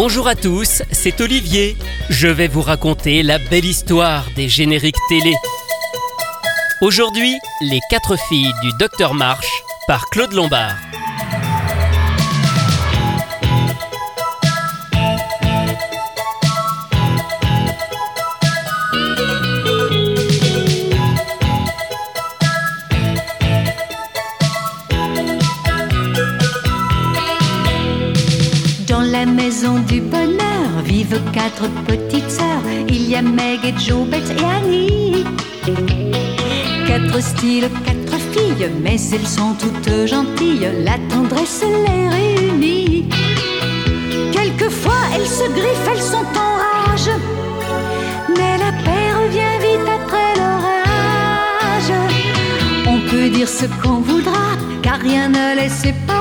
Bonjour à tous, c'est Olivier. Je vais vous raconter la belle histoire des génériques télé. Aujourd'hui, Les quatre filles du Docteur March par Claude Lombard. La maison du bonheur vivent quatre petites sœurs. Il y a Meg et Jo, Beth et Annie. Quatre styles, quatre filles, mais elles sont toutes gentilles. La tendresse les réunit. Quelquefois elles se griffent, elles sont en rage. Mais la paix revient vite après l'orage. On peut dire ce qu'on voudra, car rien ne les séparera.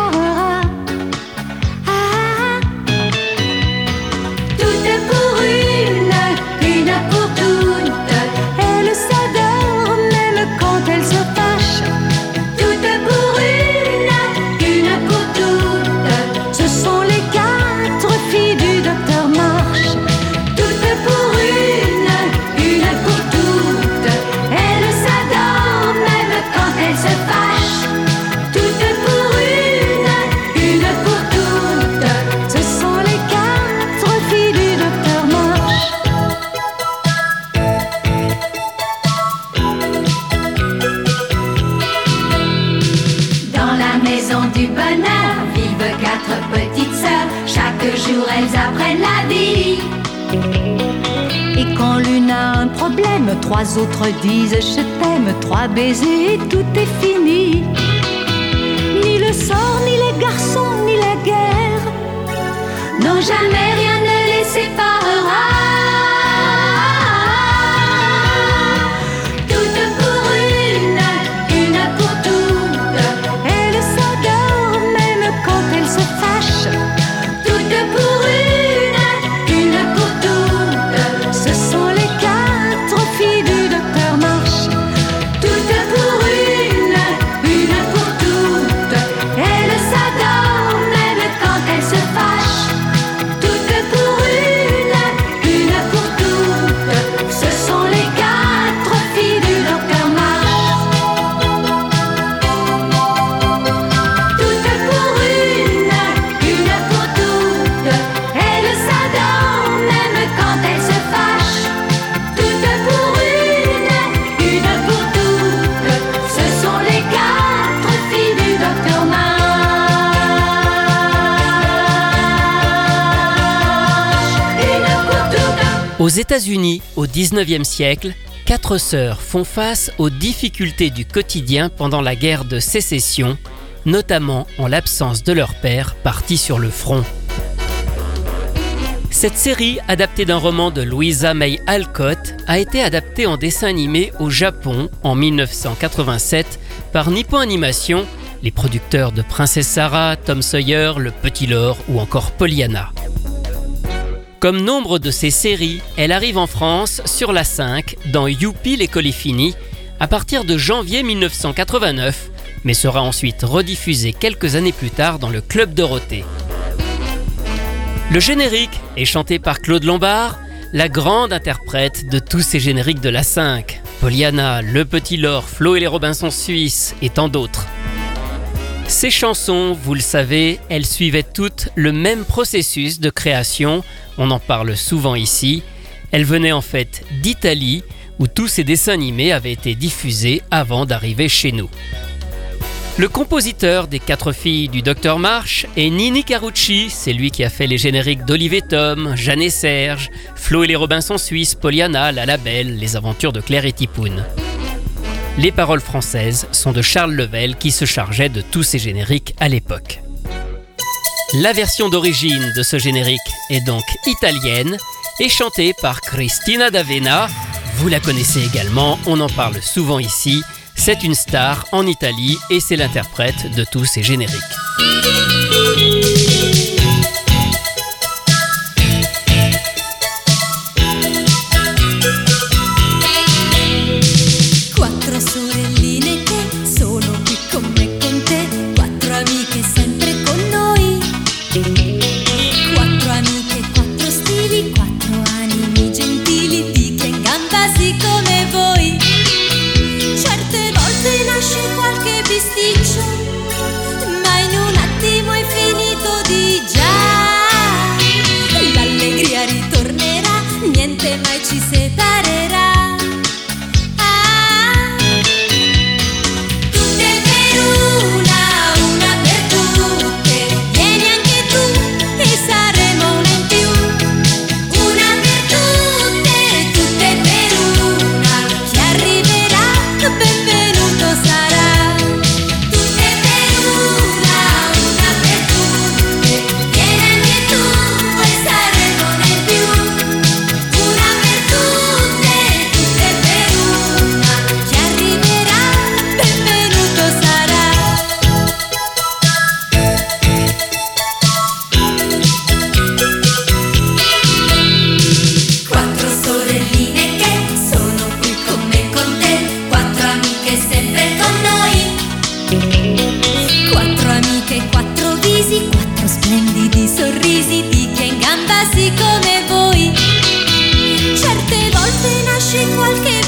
Maison du bonheur vivent quatre petites sœurs. Chaque jour elles apprennent la vie. Et quand l'une a un problème, trois autres disent je t'aime. Trois baisers et tout est fini. Ni le sort, ni les garçons, ni la guerre. Non, jamais rien ne les séparera. Aux États-Unis, au 19e siècle, quatre sœurs font face aux difficultés du quotidien pendant la guerre de sécession, notamment en l'absence de leur père parti sur le front. Cette série, adaptée d'un roman de Louisa May Alcott, a été adaptée en dessin animé au Japon en 1987 par Nippon Animation, les producteurs de Princesse Sarah, Tom Sawyer, Le Petit Lord ou encore Pollyanna. Comme nombre de ces séries, elle arrive en France sur la 5 dans Youpi l'école est finie à partir de janvier 1989, mais sera ensuite rediffusée quelques années plus tard dans le Club Dorothée. Le générique est chanté par Claude Lombard, la grande interprète de tous ces génériques de la 5. Pollyanna, Le Petit Lord, Flo et les Robinson Suisses et tant d'autres. Ces chansons, vous le savez, elles suivaient toutes le même processus de création, on en parle souvent ici. Elles venaient en fait d'Italie, où tous ces dessins animés avaient été diffusés avant d'arriver chez nous. Le compositeur des quatre filles du Docteur March est Nini Carucci, c'est lui qui a fait les génériques d'Olivier Tom, Jeanne et Serge, Flo et les Robinson Suisses, Pollyanna, La Labelle, Les Aventures de Claire et Tipoun. Les paroles françaises sont de Charles Level qui se chargeait de tous ces génériques à l'époque. La version d'origine de ce générique est donc italienne et chantée par Cristina D'Avena. Vous la connaissez également, on en parle souvent ici. C'est une star en Italie et c'est l'interprète de tous ces génériques.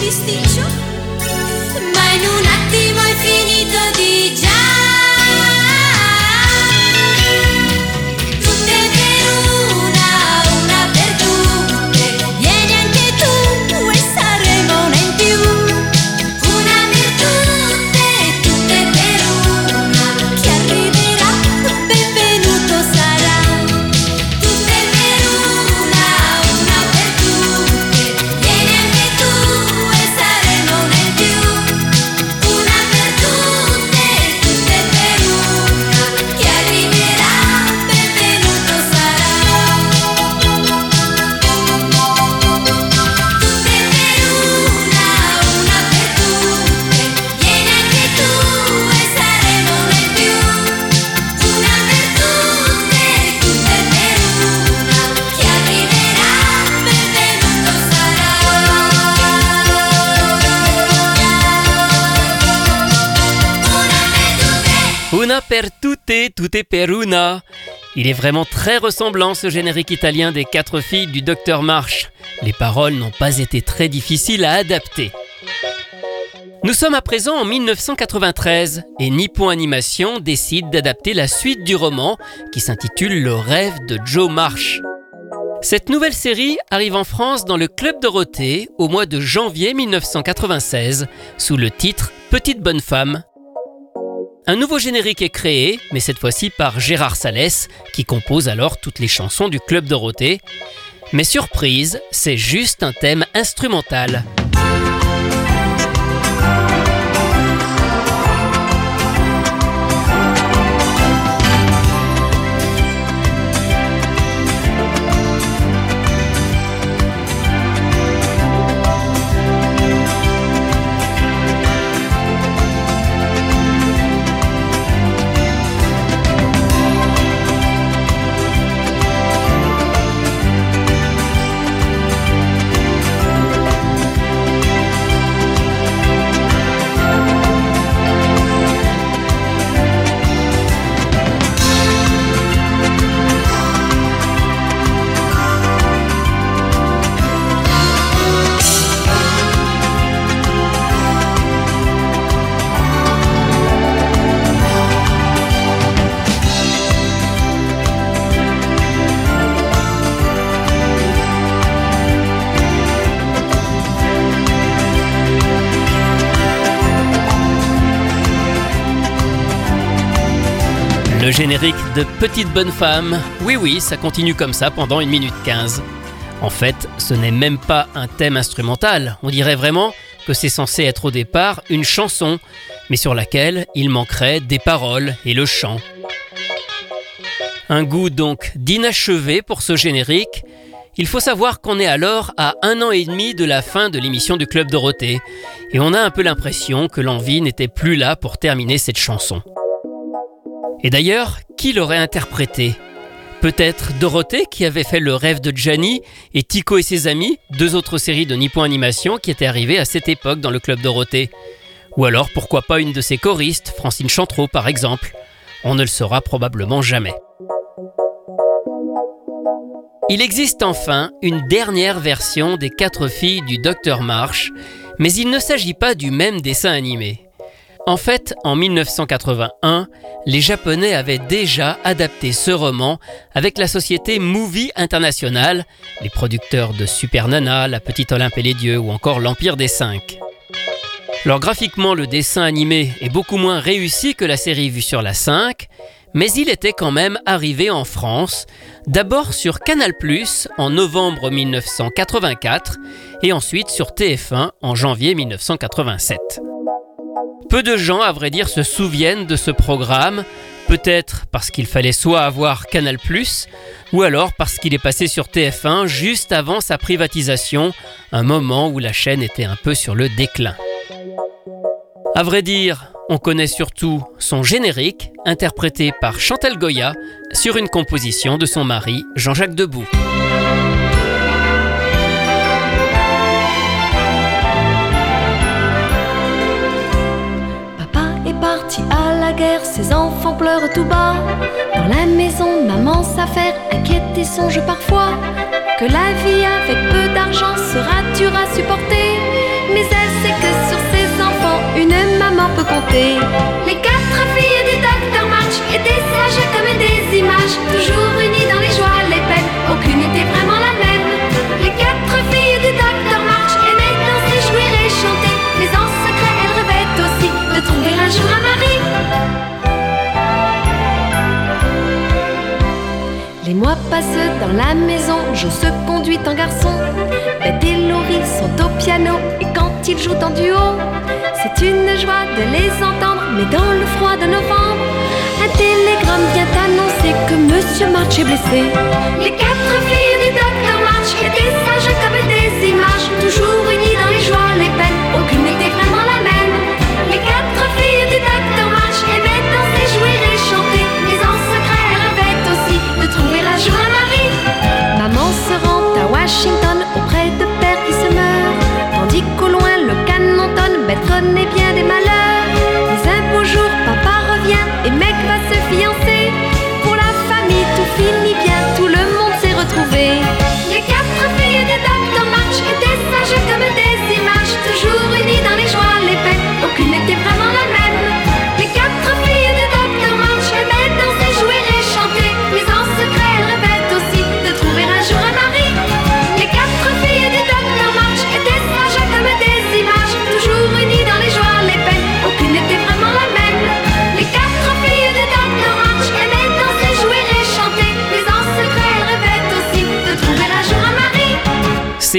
Bisticcio, ma in un attimo è finito di già. Per tutte, tutte per una. Il est vraiment très ressemblant ce générique italien des quatre filles du docteur Marsh. Les paroles n'ont pas été très difficiles à adapter. Nous sommes à présent en 1993 et Nippon Animation décide d'adapter la suite du roman qui s'intitule Le rêve de Joe Marsh. Cette nouvelle série arrive en France dans le Club Dorothée au mois de janvier 1996 sous le titre Petite bonne femme un nouveau générique est créé, mais cette fois-ci par Gérard Salès, qui compose alors toutes les chansons du Club Dorothée. Mais surprise, c'est juste un thème instrumental. Le générique de Petite bonne femme. Oui oui, ça continue comme ça pendant 1 minute 15. En fait, ce n'est même pas un thème instrumental. On dirait vraiment que c'est censé être au départ une chanson, mais sur laquelle il manquerait des paroles et le chant. Un goût donc d'inachevé pour ce générique. Il faut savoir qu'on est alors à un an et demi de la fin de l'émission du Club Dorothée, et on a un peu l'impression que l'envie n'était plus là pour terminer cette chanson. Et d'ailleurs, qui l'aurait interprété? Peut-être Dorothée qui avait fait le rêve de Gianni et Tico et ses amis, deux autres séries de Nippon Animation qui étaient arrivées à cette époque dans le club Dorothée. Ou alors pourquoi pas une de ses choristes, Francine Chantreau par exemple. On ne le saura probablement jamais. Il existe enfin une dernière version des quatre filles du Dr Marsh, mais il ne s'agit pas du même dessin animé. En fait, en 1981, les Japonais avaient déjà adapté ce roman avec la société Movie International, les producteurs de Super Nana, La Petite Olympe et les Dieux ou encore L'Empire des Cinq. Alors graphiquement, le dessin animé est beaucoup moins réussi que la série vue sur la 5, mais il était quand même arrivé en France, d'abord sur Canal ⁇ en novembre 1984 et ensuite sur TF1 en janvier 1987. Peu de gens, à vrai dire, se souviennent de ce programme, peut-être parce qu'il fallait soit avoir Canal ⁇ ou alors parce qu'il est passé sur TF1 juste avant sa privatisation, un moment où la chaîne était un peu sur le déclin. À vrai dire, on connaît surtout son générique, interprété par Chantal Goya, sur une composition de son mari Jean-Jacques Debout. Pleurent tout bas. Dans la maison, maman faire, inquiète et songe parfois que la vie avec peu d'argent sera dure à supporter. Mais elle sait que sur ses enfants, une maman peut compter. Les Passent dans la maison, Jo se conduit en garçon. Beth et Laurie sont au piano et quand ils jouent en duo, c'est une joie de les entendre. Mais dans le froid de novembre, un télégramme vient annoncer que Monsieur March est blessé. Les quatre filles du docteur March étaient sages comme des images, toujours unies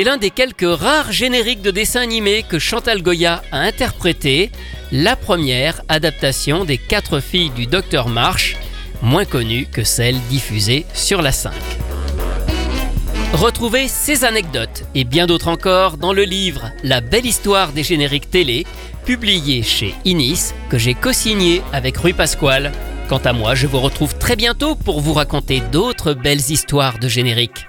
C'est l'un des quelques rares génériques de dessins animés que Chantal Goya a interprété, la première adaptation des quatre filles du Docteur March, moins connue que celle diffusée sur la 5. Retrouvez ces anecdotes et bien d'autres encore dans le livre La belle histoire des génériques télé, publié chez Inis, que j'ai co-signé avec Rui Pasquale. Quant à moi, je vous retrouve très bientôt pour vous raconter d'autres belles histoires de génériques.